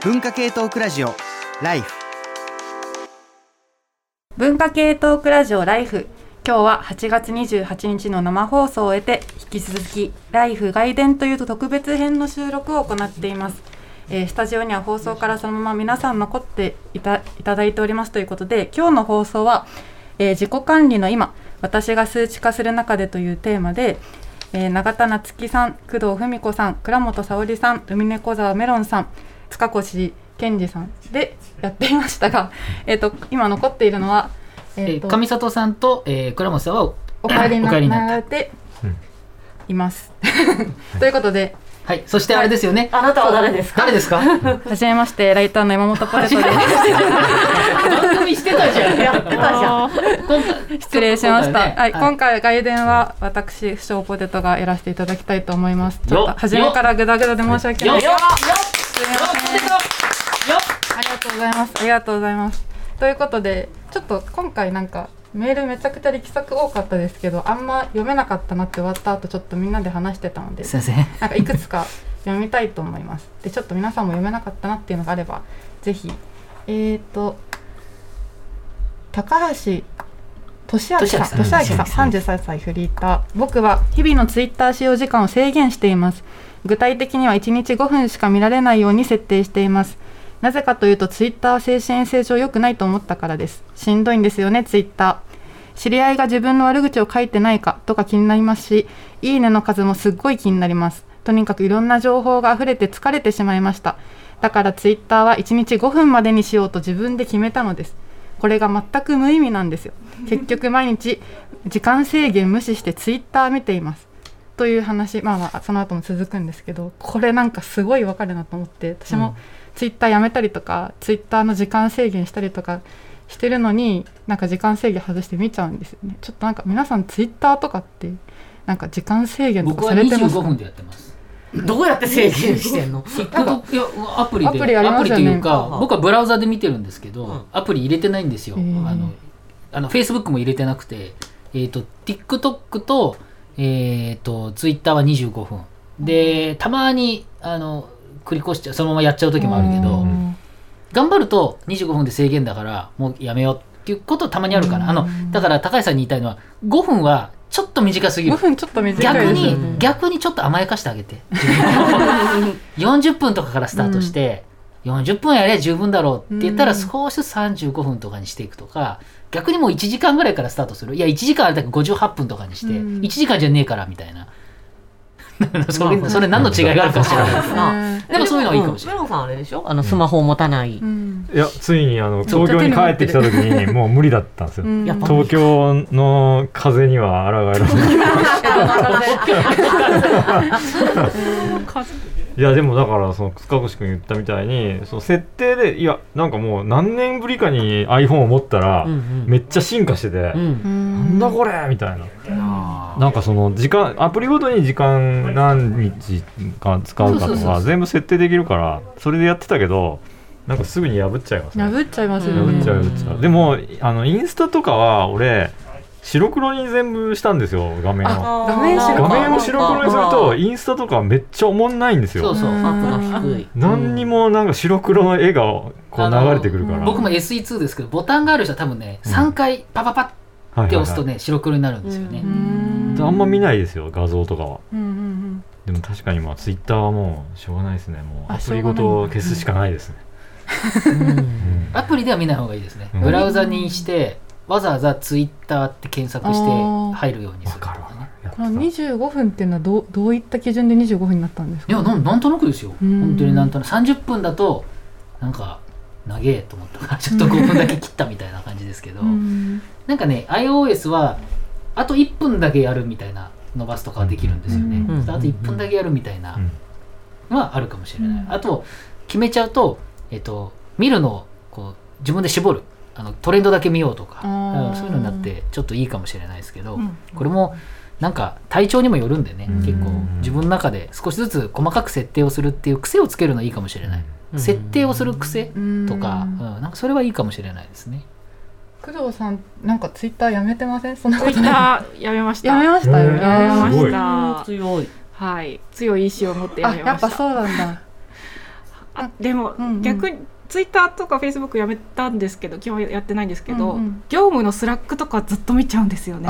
文化系トークラジオライフ。文化系トークラジオライフ。今日は8月28日の生放送を終えて引き続きライフ外伝という特別編の収録を行っています、えースタジオには放送からそのまま皆さん残っていたいただいておりますということで今日の放送は、えー自己管理の今私が数値化する中でというテーマで、えー永田夏樹さん工藤文子さん倉本沙織さん海猫沢メロンさん塚越健二さんでやっていましたが、えー、と今残っているのは、ええーとー上里さんと、えー、倉本さんはお帰りになったなられています。ということで、はい。そしてあれですよね、あなたは誰ですか？誰ですか？はじめまして、ライターの山本ポテトです。番組してたじゃん。やってたじゃん。失礼しました。ね。はい、今回外伝は私、不詳ポテトがやらせていただきたいと思います。ちょっとよ初めからグダグダで申し訳ない。ありがとうございます。ありがとうございます。ということで、ちょっと今回なんかメールめちゃくちゃ力作多かったですけど、あんま読めなかったなって終わった後、ちょっとみんなで話してたので、なんかいくつか読みたいと思います。で、ちょっと皆さんも読めなかったなっていうのがあれば、ぜひ、えーと、高橋俊明さん、俊明さん俊明さん、33歳フリーター。僕は日々のツイッター使用時間を制限しています。具体的には1日5分しか見られないように設定しています。なぜかというとツイッターは精神衛生上良くないと思ったからです。しんどいんですよね、ツイッター。知り合いが自分の悪口を書いてないかとか気になりますし、いいねの数もすっごい気になります。とにかくいろんな情報が溢れて疲れてしまいました。だからツイッターは1日5分までにしようと自分で決めたのです。これが全く無意味なんですよ。結局毎日時間制限無視してツイッター見ています。という話、まあまあその後も続くんですけど、これなんかすごいわかるなと思って、私もツイッターやめたりとか、ツイッターの時間制限したりとかしてるのに、なんか時間制限外して見ちゃうんですよね。ちょっとなんか皆さんツイッターとかって、なんか時間制限と僕はかされてます25か分でやってます。どうやって制限してんの？TikTok いやアプリで。アプリありますよね。というかうん。僕はブラウザで見てるんですけど、うん。アプリ入れてないんですよ、へー。あのあの Facebook も入れてなくてえっ、と TikTok とえっ、と Twitter は25分。でたまにあの繰り越しちゃうそのままやっちゃう時もあるけど、うん。頑張ると25分で制限だからもうやめようっていうことたまにあるから、あのだから高橋さんに言いたいのは5分はちょっと短すぎ5る分ちょっと短逆いですよに、ね。逆にちょっと甘やかしてあげて。40分とかからスタートして、40分やれば十分だろうって言ったらうん。少しずつ35分とかにしていくとか逆にもう1時間ぐらいからスタートする。いや1時間あれだけど58分とかにして、うん。1時間じゃねえからみたいな。それそれ何の違いがあるか知らない。ですけどうんでもそういうのはいいかもしれない。さんあれでしょ？あのスマホを持たない。うん。いやついにあの東京に帰ってきた時にもう無理だったんですよ、うん。東京の風には抗えられない いやでもだからその塚越君言ったみたいにその設定でいやなんかもう何年ぶりかに iPhone を持ったらうんうん。めっちゃ進化してて、うん。なんだこれみたいな。あなんかその時間アプリごとに時間何日間使うかとそうそうそうか全部設定できるからそれでやってたけどなんかすぐに破っちゃいますね。破っちゃいますようんね。破っちゃう破っちゃう。でもあのインスタとかは俺白黒に全部したんですよ画面を。画面白画面を白黒にするといインスタとかめっちゃおもんないんですよ。そうそう圧が低い。何にもなんか白黒の絵がこう流れてくるから。僕も SE2 ですけどボタンがある人は多分ね3回パパパって押すとね白黒になるんですよね、うんあんま見ないですよ画像とかは。うんうんうんでも確かにまあツイッターはもうしょうがないですね。もうあアプリごと消すしかないですね。うん。アプリでは見ない方がいいですね、うん。ブラウザにしてわざわざツイッターって検索して入るようにわするとかね。このた。25分っていうのはどうどういった基準で25分になったんですか？いやなんなんとなくですよ。うん。本当になんとなく。30分だとなんか長えと思ったからちょっと5分だけ切ったみたいな感じですけど、うん。なんかね iOS はあと1分だけやるみたいな伸ばすとかはできるんですよね、うん。あと1分だけやるみたいなうん。のはあるかもしれない、うんあと決めちゃうと、えっと、見るのをこう自分で絞るあのトレンドだけ見ようとか、うんそういうのになってちょっといいかもしれないですけど、うん。これもなんか体調にもよるんでね、うん。結構。自分の中で少しずつ細かく設定をするっていう癖をつけるのはいいかもしれない、うん。設定をする癖とか、うんうんなんかそれはいいかもしれないですね。工藤さんなんかツイッターやめてません？そんなこツイッとやめました。やめましたやめましすごい。た。強い。はい。強い意志を持ってやあめました。やっぱそうなんだ。あでも、うんうん。逆にツイッターとかフェイスブックやめたんですけど基本やってないんですけど、うんうん。業務のスラックとかずっと見ちゃうんですよね。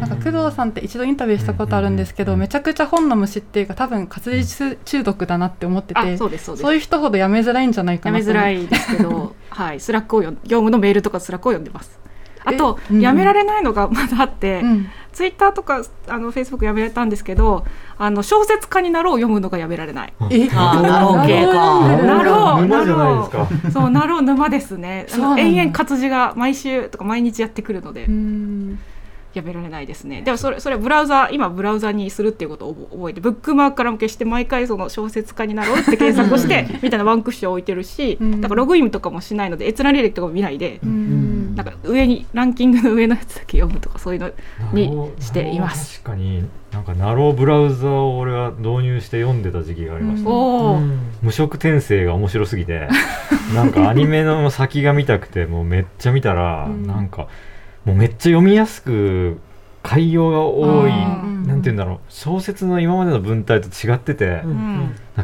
なんか工藤さんって一度インタビューしたことあるんですけど、めちゃくちゃ本の虫っていうか多分活字中毒だなって思っててあそういう人ほどやめづらいんじゃないかやなと思うめづらいですけど、はい、スラックを業務のメールとかスラックを読んでます。あと、えうん。やめられないのがまだあって、うんツイッターとかあのフェイスブックやめられたんですけどあの小説家になろうを読むのがやめられない。えあーなろう系かなろう沼じゃないですかそうなろう沼ですね。延々活字が毎週とか毎日やってくるので。うんやめられないですね。でもそれそれブラウザ今ブラウザにするっていうことを覚覚えてブックマークからも消して毎回その小説家になろうって検索をしてみたいなワンクッション置いてるし、うんだからログインとかもしないので閲覧履歴とかも見ないで。うんなんか上にランキングの上のやつだけ読むとかそういうのにしています。確かになんかナローブラウザを俺は導入して読んでた時期がありました、うん無色転生が面白すぎてなんかアニメの先が見たくてもうめっちゃ見たら、うんなんかもうめっちゃ読みやすく改用が多い、なんて言うんだろう。小説の今までの文体と違ってて、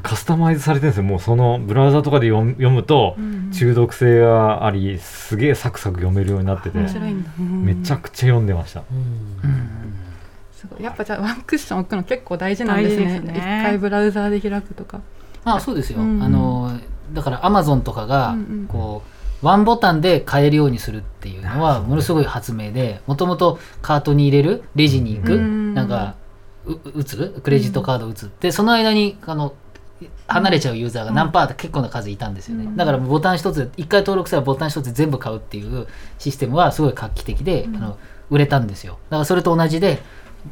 カスタマイズされてるんですよ。もうそのブラウザとかで読むとうん。中毒性がありすげえサクサク読めるようになってて、めちゃくちゃ読んでました、すごい。やっぱじゃあワンクッション置くの結構大事なんですね。大事ですね。一回ブラウザーで開くとか。まあそうですよ、うん。あのだからアマゾンとかがうんうん。こうワンボタンで買えるようにするっていうのはものすごい発明でもともとカートに入れるレジに行く、うん。なんかう打つ？クレジットカード打つってその間にあの離れちゃうユーザーが何パーって結構な数いたんですよね、うん。だからボタン一つで一回登録したらボタン一つで全部買うっていうシステムはすごい画期的で、あの売れたんですよ。だからそれと同じで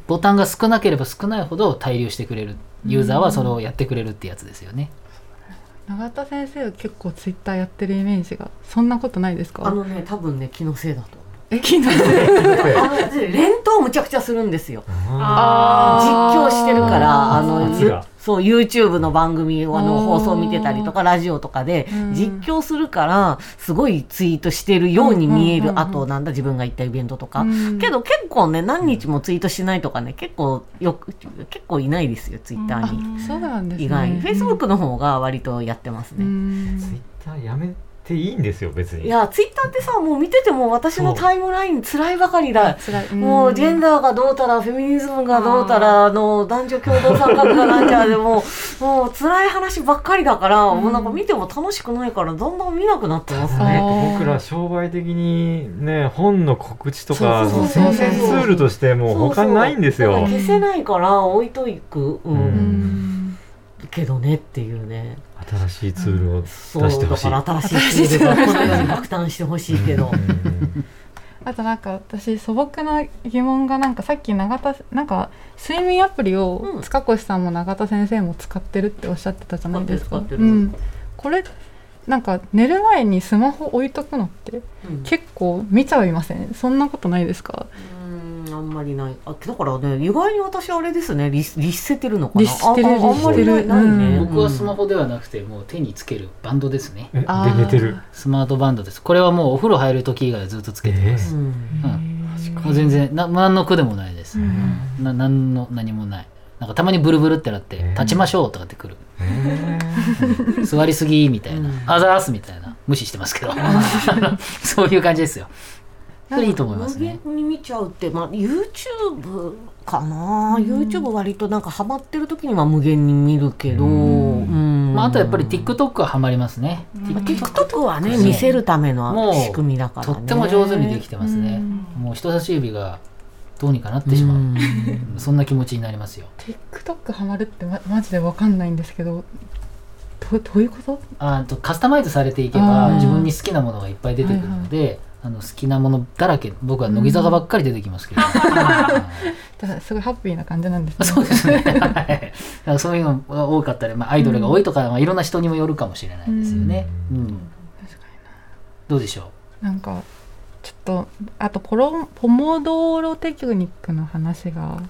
ボタンが少なければ少ないほど滞留してくれるユーザーはそれをやってくれるってやつですよね、永田先生は結構ツイッターやってるイメージがそんなことないですか？あのね多分ね気のせいだと。え昨日あので連投むちゃくちゃするんですよ。あ実況してるからあのそう YouTube の番組あのあー。放送見てたりとかラジオとかでうん。実況するからすごいツイートしてるように見えうんうんうんうん。るあとなんだ自分が行ったイベントとか。うん。けど結構ね何日もツイートしないとかね結構よく結構いないですよツイッターに。そうなんですね。意外。に Facebook の方が割とやってますうねん。ツイッターやめていいんですよ別に。いやツイッターってさもう見てても私のタイムライン辛いばかりだ。もうジェンダーがどうたらフェミニズムがどうたらの男女共同参画がなんちゃらでももう辛い話ばっかりだから、もうなんか見ても楽しくないからだんだん見なくなってますね。僕ら商売的にね本の告知とかそうそのそうそう。そう宣伝ツールとしてもう他にないんですよ。そうそうだから消せないから置いといく、うんうん。うんけどねっていうね。新しいツールをそう出してほしい。だから新しいツールがこのように爆誕してほしいけど。あとなんか私素朴な疑問がなんかさっき永田なんか睡眠アプリをうん。塚越さんも永田先生も使ってるっておっしゃってたじゃないですか。うん、これなんか寝る前にスマホ置いとくのってうん。結構見ちゃいません？そんなことないですか？うんあんまりない。あだからね意外に私あれですね。律律せてるのかな。律してるあああんまりない僕はスマホではなくてもう手につけるバンドですね。えで寝てる。スマートバンドです。これはもうお風呂入る時以外はずっとつけてます、うん。うん。もう全然な何の苦でもないです、うん。な何の何もない。なんかたまにブルブルってなってえー「立ちましょう」とかってくる。え「座りすぎ」みたいな。うん「あざーす」みたいな。無視してますけど。そういう感じですよそれいいと思いますね。無限に見ちゃうって、まあ、YouTube かな、YouTube 割となんかハマってる時には無限に見るけど、ううん。まあ、あとやっぱり TikTok はハマりますね、まあ TikTok はね見せるためもうの仕組みだからね。とっても上手にできてますね、うん。もう人差し指がどうにかなってしまう、うん。そんな気持ちになりますよ。TikTok ハマるってまマジでわかんないんですけどどどういうこと？あとカスタマイズされていけば自分に好きなものがいっぱい出てくるので、あの好きなものだらけ僕は乃木坂ばっかり出てきますけど、すごいハッピーな感じなんですねそうですね。はい。そういうのが多かったり、まあ、アイドルが多いとか、まあ、いろんな人にもよるかもしれないですよね。うん。どうでしょなんかちょっとあとポロポモドーロテクニックの話が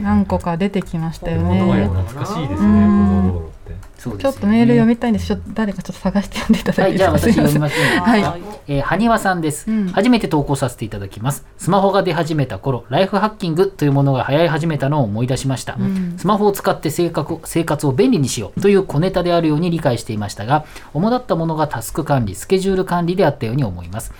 何個か出てきましたよねロ。懐かしいですね、ポうんモドーロって。そうですよねちょっとメール読みたいんです。ちょっと誰かちょっと探して読んでいただはいい、てじゃあ私読みすますね。はいえー、はにわさんです、うん初めて投稿させていただきます。スマホが出始めた頃、ライフハッキングというものが流行り始めたのを思い出しました。んスマホを使って生活生活を便利にしようという小ネタであるように理解していましたが、主だったものがタスク管理、スケジュール管理であったように思います。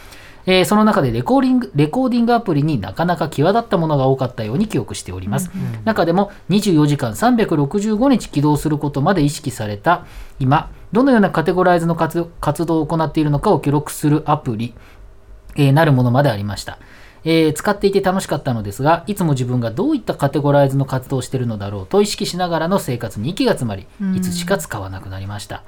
えーその中でレコーディングレコーディングアプリになかなか際立ったものが多かったように記憶しております。中でも24時間365日起動することまで意識された今、どのようなカテゴライズの活活動を行っているのかを記録するアプリ、えーなるものまでありました。えー使っていて楽しかったのですが、いつも自分がどういったカテゴライズの活動をしているのだろうと意識しながらの生活に息が詰まり、いつしか使わなくなりました。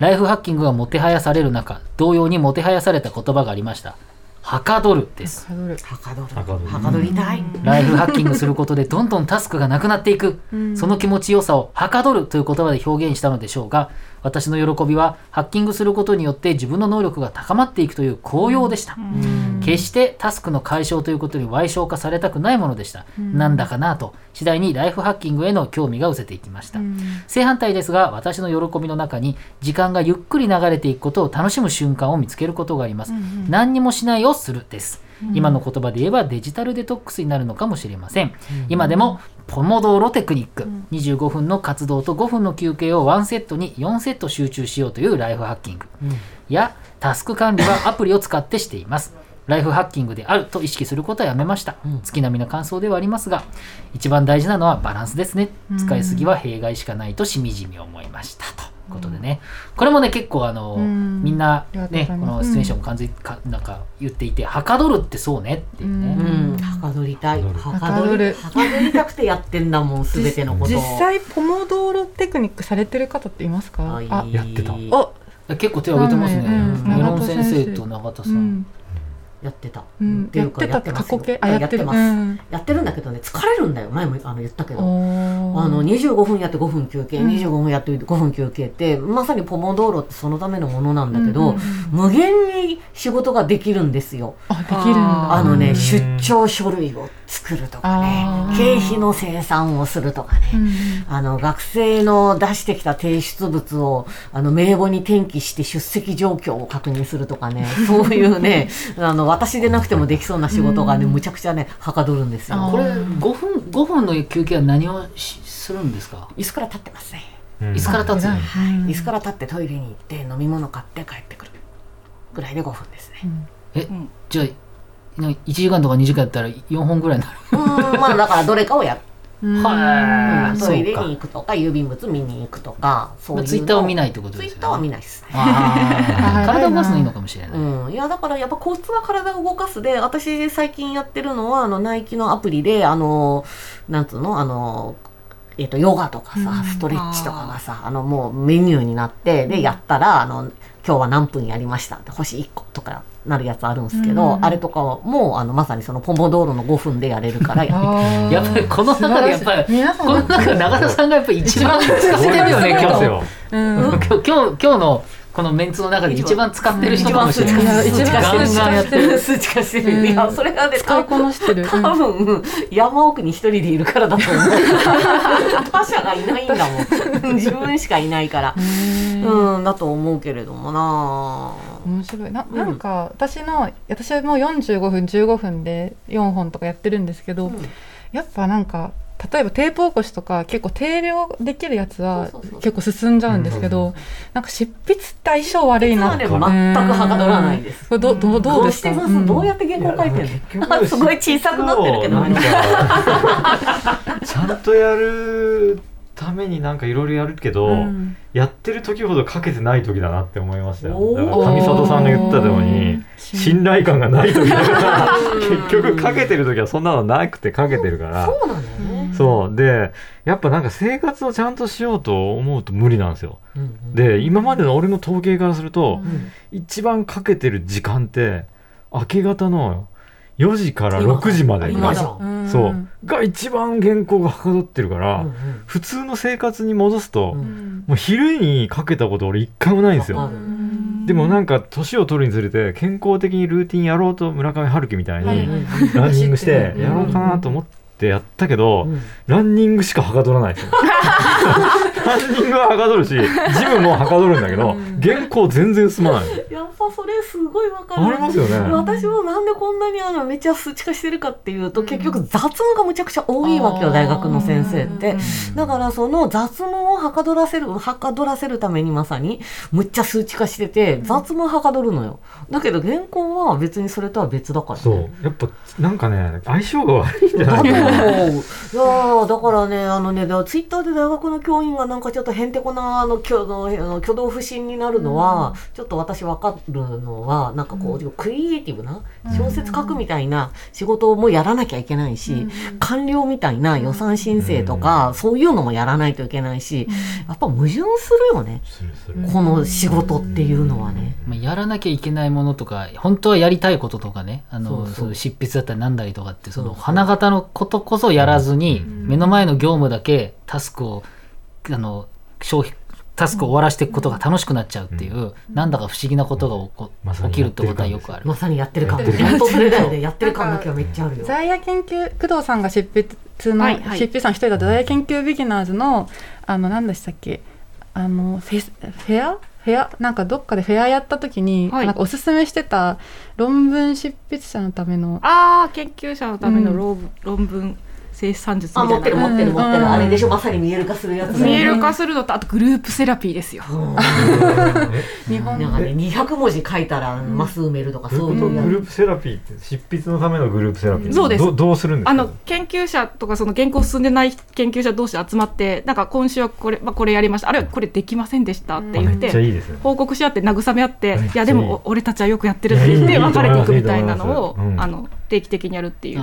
ライフハッキングがもてはやされる中、同様にもてはやされた言葉がありました。はかどるです。はかどる。はかどる。はかどる。はかどりたい。ライフハッキングすることでどんどんタスクがなくなっていく、その気持ちよさをはかどるという言葉で表現したのでしょうが私の喜びはハッキングすることによって自分の能力が高まっていくという高揚でした、決してタスクの解消ということに歪償化されたくないものでした、なんだかなと次第にライフハッキングへの興味が失せていきました、正反対ですが私の喜びの中に時間がゆっくり流れていくことを楽しむ瞬間を見つけることがあります、何にもしないをするです今の言葉で言えばデジタルデトックスになるのかもしれません、今でもポモドーロテクニック、25分の活動と5分の休憩を1セットに4セット集中しようというライフハッキング、やタスク管理はアプリを使ってしています。ライフハッキングであると意識することはやめました、月並みの感想ではありますが一番大事なのはバランスですね。使いすぎは弊害しかないとしみじみ思いましたとことでね。これもね結構あの、ん。みんなねざいますこの出演者も完全にかなんか言っていてはかどるってそうねっていうね、うん。はかどりたい。ははかどる。はかどりたくてやってんだもん すべてのことを。実際ポモドーロテクニックされてる方っていますか？はいあやってた。お結構手を挙げてますね、うんメロン永田先先生生と永田さ、うんんやってた、うん。っていうかやってたますよ。過去形？あやってる。ます、うんやってるんだけどね疲れるんだよ。前もあの言ったけど。あの25分やって5分休憩、うん。25分やって5分休憩ってまさにポモドーロってそのためのものなんだけど、うんうん無限に仕事ができるんですよ。あできるんだ。あのね、うん出張書類を作るとかね経費の生産をするとかね、うんあの学生の出してきた提出物をあの名簿に転記して出席状況を確認するとかね そういうねあの私でなくてもできそうな仕事がねむちゃくちゃねはかどるんですよ。あこれ5分5分の休憩は何をしするんですか？椅子から立ってますね。うん。椅子から立つの？偉い。椅子から立ってトイレに行って飲み物買って帰ってくるぐらいで5分ですね。え、ん。じゃ1時間とか2時間やったら4本ぐらいになる。うん、まあだからどれかをやる。うん。はトイレに行くとか郵便物見に行くとかそういうの。ツイッターを見ないってことツイですよね。ッターは見ないです体を動かすのいいのかもしれない、うん、いやだからやっぱコツは体を動かすで私最近やってるのはあのナイキのアプリであのなんつうのあのえっとヨガとかさ、ストレッチとかがさあのもうメニューになってでやったらあの今日は何分やりましたって星1個とかなるやつあるんですけど、うん。あれとかはもうあのまさにそのポモドーロの5分でやれるからややっぱりこの中でやっぱり皆さんこの中で永田さんがやっぱり一番使ってるよね今日ですよ。うん今日。今日今日のこのメンツの中で一番使ってる人かもしれない。一番ガンガンやってる。数値化してる、いやそれがね使いこなしてる。多分山奥に一人でいるからだと思う。他者がいないんだもん。自分しかいないから。うん。だと思うけれどもな。面白い。ななんか私の私はもう45分15分で4本とかやってるんですけど、やっぱなんか例えばテープ起こしとか結構定量できるやつは結構進んじゃうんですけど、なんか執筆って相性悪いな実はね全くはかどらないです。これどどうどうですか？どうしてます。どうやって原稿書いてるの？すごい小さくなってるけど。なんか ちゃんとやるためになんかいろいろやるけど、うん。やってる時ほどかけてない時だなって思いましたよ。だから上里さんが言ったように信頼感がない時だから 結局かけてる時はそんなのなくてかけてるから。そうなんだよね。そう。でやっぱなんか生活をちゃんとしようと思うと無理なんですよ。うん。で今までの俺の統計からすると、うん。一番かけてる時間って明け方の4時から今6時まで今だ。うん。そう。が一番原稿がはかどってるから、うん普通の生活に戻すと、うん。うんもう昼にかけたこと俺一回もないんですよ、でもなんか年を取るにつれて健康的にルーティンやろうと村上春樹みたいにランニングしてうん。やろうかなと思ってやったけど、うん。ランニングしかはかどらない。ですよランニングははかどるしジムもはかどるんだけど原稿全然進まない。やっぱそれすごいわかる。ありますよね。私もなんでこんなにあのめっちゃ数値化してるかっていうと、結局雑務がむちゃくちゃ多いわけよ大学の先生って。だからその雑務をはかどらせるはかどらせるためにまさにむっちゃ数値化してて雑務はかどるのよ。だけど原稿は別にそれとは別だから。ねそう。やっぱなんかね相性が悪いんじゃないかな。いやーだからね、あのね、ツイッターで大学の教員がなんかちょっとへんてこなあの挙のあの挙動不審になるのは、ちょっと私わかるのは、なんかこう、クリエイティブな小説書くみたいな仕事もやらなきゃいけないし、官僚みたいな予算申請とか、そういうのもやらないといけないし、やっぱ矛盾するよね。この仕事っていうのはね。まあ、やらなきゃいけないものとか本当はやりたいこととかねあのそうそう。そういう執筆だったりなんだりとかってその花形のことこそやらずに、目の前の業務だけタスクをあの消費タスクを終わらせていくことが楽しくなっちゃうっていう、なんだか不思議なことが起こま起きるってことはよくある。まさにやってる感。やってる感本当それだよね。やってる感だけはめっちゃあるよ。在野研究工藤さんが執筆の、はいはい。執筆さん一人だった在野研究ビギナーズのあの何でしたっけ？あのフェスフェア？フェア？なんかどっかでフェアやった時に、はい。なんかおすすめしてた論文執筆者のためのああ研究者のための論,、論文生産術あ、みたいな。持ってる持ってる持ってる。うん。あれでしょ、まさに見える化するやつね。見える化するのとあとグループセラピーですよ。日本。なんかね、200文字書いたらマス埋めるとか、そうグいうやループセラピーって執筆のためのグループセラピー。そうです。どどうするんですか？あの研究者とかその原稿進んでない研究者同士集まってなんか今週はこれ,、まあ、これやりました。あるいはこれできませんでしたって言って報告し合って慰め合っていい。いやでもお俺たちはよくやってるって言って別れていくみたいなのをいいと思います。うん。あの定期的にやるっていう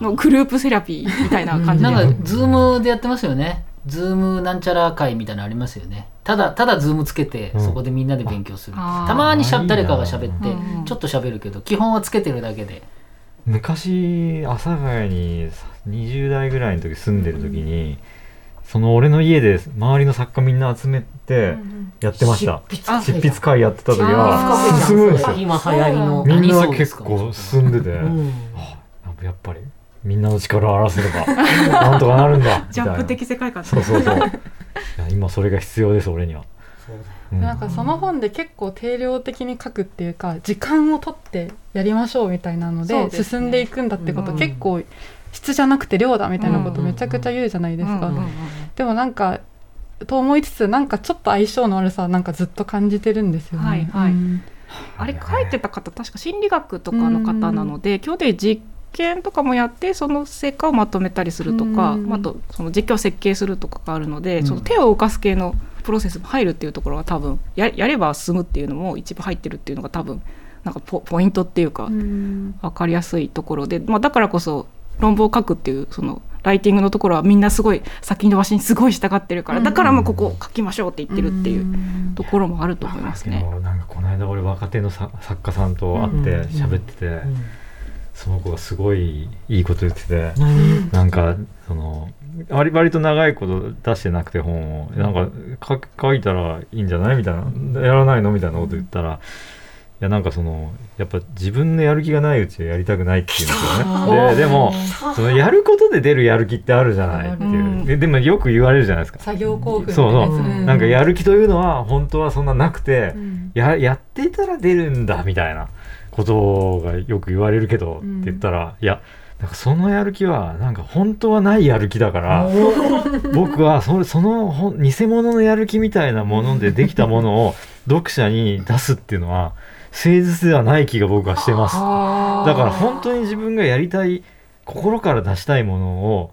のグループセラピーみたいな感じで。なんかズームでやってますよね。ズームなんちゃら会みたいなのありますよね。ただただズームつけて、うん。そこでみんなで勉強する。たまにしゃ誰かが喋って、うんちょっと喋るけど基本はつけてるだけで。昔阿佐ヶ谷に20代ぐらいの時住んでる時に、その俺の家で周りの作家みんな集めてやってました、執筆執筆会やってた時あはー進むんですよ。今流行りの。みんな結構進んでて、うん。やっぱりみんなの力を表せれば なんとかなるんだジャンプ的世界観。そうそうそう。いや今それが必要です俺には、うん。なんかその本で結構定量的に書くっていうか時間を取ってやりましょうみたいなので進んでいくんだってこと、うん。結構質じゃなくて量だみたいなことうん。めちゃくちゃ言うじゃないですか、うんうんうんでもなんかと思いつつなんかちょっと相性の悪さはなんかずっと感じてるんですよね。はいはい。うん。あれ書いてた方確か心理学とかの方なので今日で実験とかもやってその成果をまとめたりするとかうん。あとその実験を設計するとかがあるので、うん。その手を動かす系のプロセスも入るっていうところが多分ややれば進むっていうのも一部入ってるっていうのが多分なんかポポイントっていうかうん。分かりやすいところで、まあ、だからこそ論文を書くっていうそのライティングのところはみんなすごい先延ばしにすごい従ってるからだからもうここ書きましょうって言ってるっていうところもあると思いますでね。もなんかこの間俺若手のさ作家さんと会って喋ってて、その子がすごいいいこと言ってて、なんかその割割と長いこと出してなくて本をなんか書書いたらいいんじゃないみたいなやらないのみたいなこと言ったら。いやなんかそのやっぱ自分のやる気がないうちはやりたくないっていうんですよね。ででもそのやることで出るやる気ってあるじゃないっていう、うん。ででもよく言われるじゃないですか。作業興奮そうそう、なんなんかやる気というのは本当はそんななくて、うん。ややってたら出るんだみたいなことがよく言われるけど、うんって言ったらいやなんかそのやる気はなんか本当はないやる気だから僕はそその偽物のやる気みたいなものでできたものを 読者に出すっていうのは誠実ではない気が僕はしてます。だから本当に自分がやりたい心から出したいものを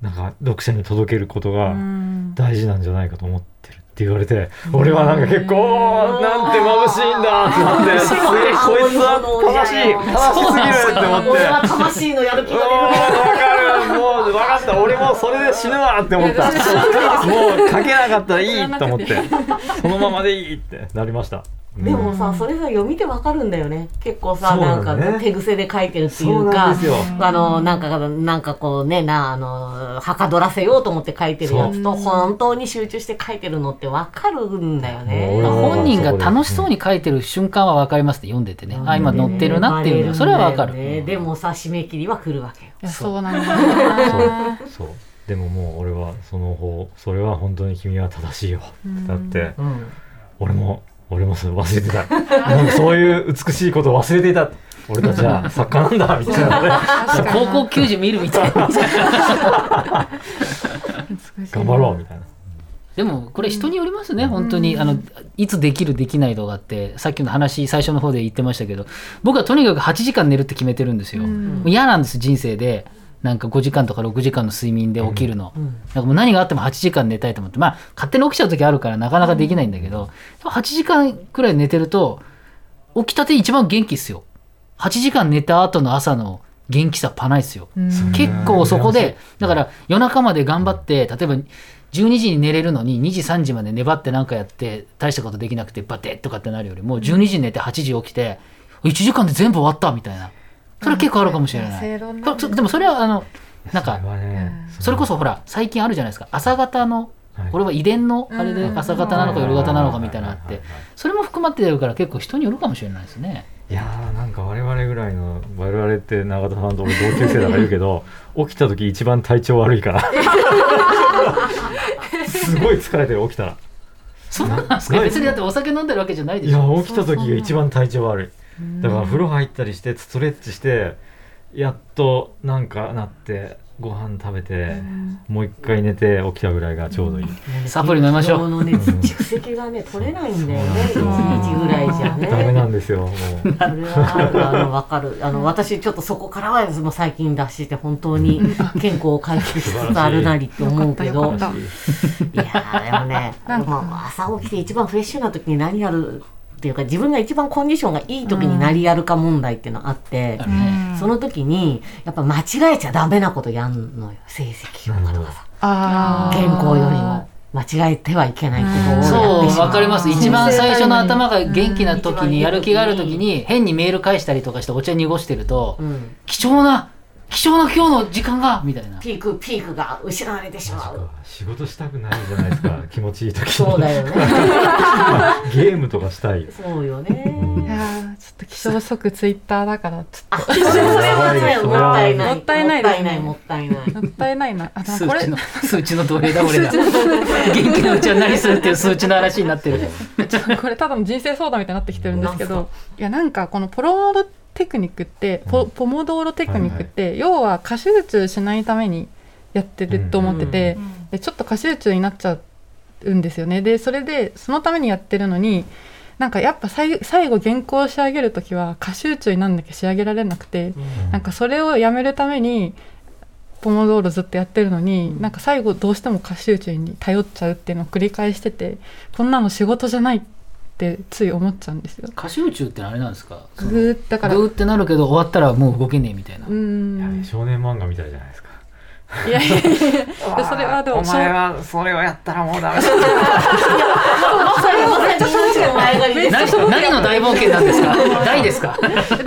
なんか読者に届けることが、うん。大事なんじゃないかと思って。るって言われて、俺はなんか結構なんて眩しいんだってなってすげえこいつは正しい正しすぎるって思って。俺は魂のやる気うがわ出る。ーわかる。もう分かった。俺もそれで死ぬわって思った。もう書けなかったらいいと思って。そのままでいいってなりましたでもさ、それさ読みてわかるんだよね。結構さ、ななんか手癖で書いてるっていそうかあのなんかなんかこうねなあのはかどらせようと思って書いてるやつと本当に集中して書いてるのってわかるんだよね。本人が楽しそうに書いてる瞬間は分かりますね読ん。でてね、あ今乗ってるなっていうの。はそれは分かる、ねでもさ締め切りは来るわけよ。そう。なんだそう。でももう俺はその方それは本当に君は正しいよ。だってうん。俺も俺もそれ忘れてた。なんかそういう美しいことを忘れていた。俺たちは作家なんだみたいな。ね高校球児見るみたいな。頑張ろうみたいな。でもこれ人によりますね、本当に。あのいつできるできないとかってさっきの話最初の方で言ってましたけど僕はとにかく8時間寝るって決めてるんですよ、もう嫌なんです人生でなんか5時間とか6時間の睡眠で起きるの、なんかもう何があっても8時間寝たいと思って。まあ勝手に起きちゃう時あるからなかなかできないんだけど、でも8時間くらい寝てると起きたて一番元気っすよ。8時間寝た後の朝の元気さパないっすよ、結構そこでだから夜中まで頑張って例えば12時に寝れるのに2時3時まで粘って何かやって大したことできなくてバテッとかってなるよりも12時に寝て8時起きて1時間で全部終わったみたいなそれは結構あるかもしれない、正論だね。そでもそれはあのなんかそれはねそれこそほら最近あるじゃないですか。朝方のはい。これは遺伝のあれで朝方なのか夜型なのかみたいなのあってそれも含まってるから結構人によるかもしれないですね。いやーなんか我々ぐらいの我々って永田さんと俺同級生だから言うけど 起きた時一番体調悪いから。すごい疲れてる起きたら。そうなんですか？ない。別にだってお酒飲んでるわけじゃないでいやしょ起きた時が一番体調悪いだから風呂入ったりしてストレッチしてやっとなんかなってご飯食べてもう一回寝て起きたぐらいがちょうどいい、サプリ飲みましょう。昨日のね蓄積がね取れないんだよね一日ぐらいじゃね。ダメなんですよもう。それはあるあの分かる。あの 私ちょっとそこからはもう最近脱して本当に健康を回復しつつあるなりって思うけど。いやーでもね、まあ、朝起きて一番フレッシュな時に何やるっていうか自分が一番コンディションがいい時に何やるか問題っていうのがあって、あるねその時にやっぱ間違えちゃダメなことやんのよ成績評価とかさあー。健康よりも間違えてはいけないことをやってしまそうわかります。一番最初のうん頭が元気な時にやる気がある時に変にメール返したりとかしてお茶濁してるとうん。貴重な貴重な今日の時間がみたいな。ピークピークが失われてしまう。仕事したくないじゃないですか 気持ちいい時にそうだよね。ゲームとかしたい。そうよね。いやーちょっと気象速ツイッターだからちょっあそれはねもったいない。もったいないもったいないもったいない。ともったいないな。あ数値の数値の奴隷だ俺ら元気なうちは何するっていう数値の話になってる。これただの人生相談みたいになってきてるんですけどいやなんかこのポロモードテクニックってポポモドーロテクニックって、要は過集中しないためにやってると思ってて、でちょっと過集中になっちゃうんですよね。でそれでそのためにやってるのになんかやっぱ最最後原稿を仕上げる時は過集中になんなきゃ仕上げられなくて、なんかそれをやめるためにポモドーロずっとやってるのに、なんか最後どうしても過集中に頼っちゃうっていうのを繰り返しててこんなの仕事じゃないってつい思っちゃうんですよ。過集中ってあれなんですか？ぐーだから。グーってなるけど終わったらもう動けねえみたいな。うーん少年漫画みたいじゃないですか。いやいやいや。それはでもお前はそれをやったらもうダメだ。それもめっちゃ正直の前借りです何何の大冒険なんですか？大ですか？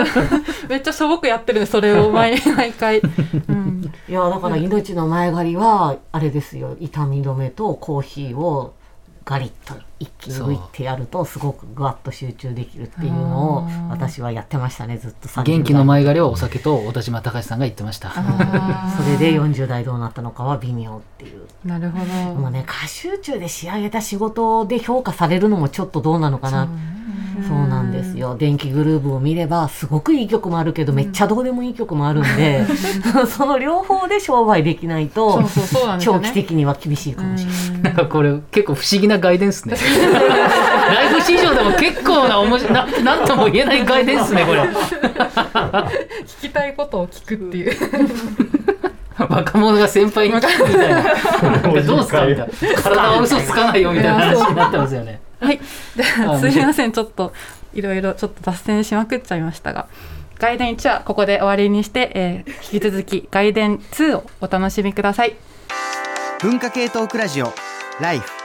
めっちゃしょぼくやってるそれを毎毎回、うん、いやだから命の前借りはあれですよ。痛み止めとコーヒーをガリッと一気に抜いてやるとすごくぐわっと集中できるっていうのを私はやってましたねずっと30代。元気の前借りはお酒と小田島隆さんが言ってました。あそれで40代どうなったのかは微妙っていう。ーなるほど。もうね過集中で仕上げた仕事で評価されるのもちょっとどうなのかな。そうなんですよ。電気グルーヴを見ればすごくいい曲もあるけどめっちゃどうでもいい曲もあるんで その両方で商売できないと長期的には厳しいかもしれない。なんかこれ結構不思議な外伝っすね ライフ市場でも結構な面白いななんとも言えない外伝っすねこれ。聞きたいことを聞くっていう。若者が先輩に聞くみたいな。なんかどうすか？みたいな。体は嘘つかないよみたいな話になってますよね。はい。であはすいません。ちょっといろいろちょっと脱線しまくっちゃいましたが外伝1はここで終わりにして、えー引き続き外伝2をお楽しみください。文化系トークラジオライフ